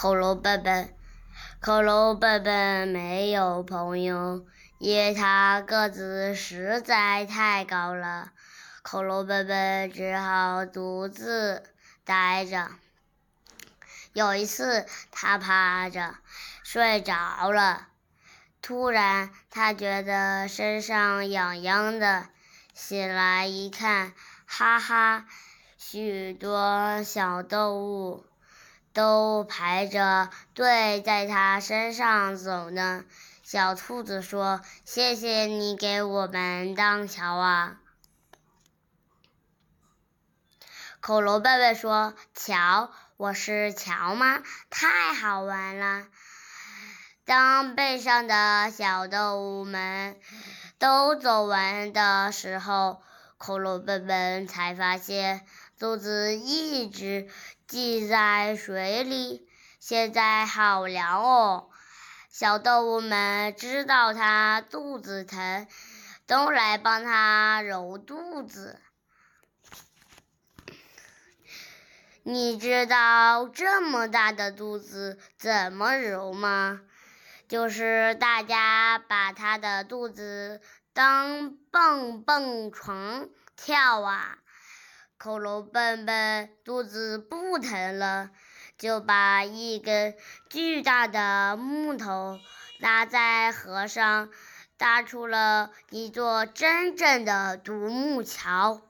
恐龙笨笨，恐龙笨笨没有朋友，因为它个子实在太高了。恐龙笨笨只好独自呆着。有一次，他趴着睡着了，突然他觉得身上痒痒的，醒来一看，哈哈，许多小动物都排着队在他身上走呢。小兔子说：“谢谢你给我们当桥啊。”恐龙贝贝说：“桥，我是桥吗？太好玩了！”当背上的小动物们都走完的时候，恐龙贝贝才发现肚子一直浸在水里，现在好凉哦。小动物们知道它肚子疼，都来帮它揉肚子。你知道这么大的肚子怎么揉吗？就是大家把他的肚子当蹦蹦床跳啊。恐龙笨笨肚子不疼了，就把一根巨大的木头搭在河上，搭出了一座真正的独木桥。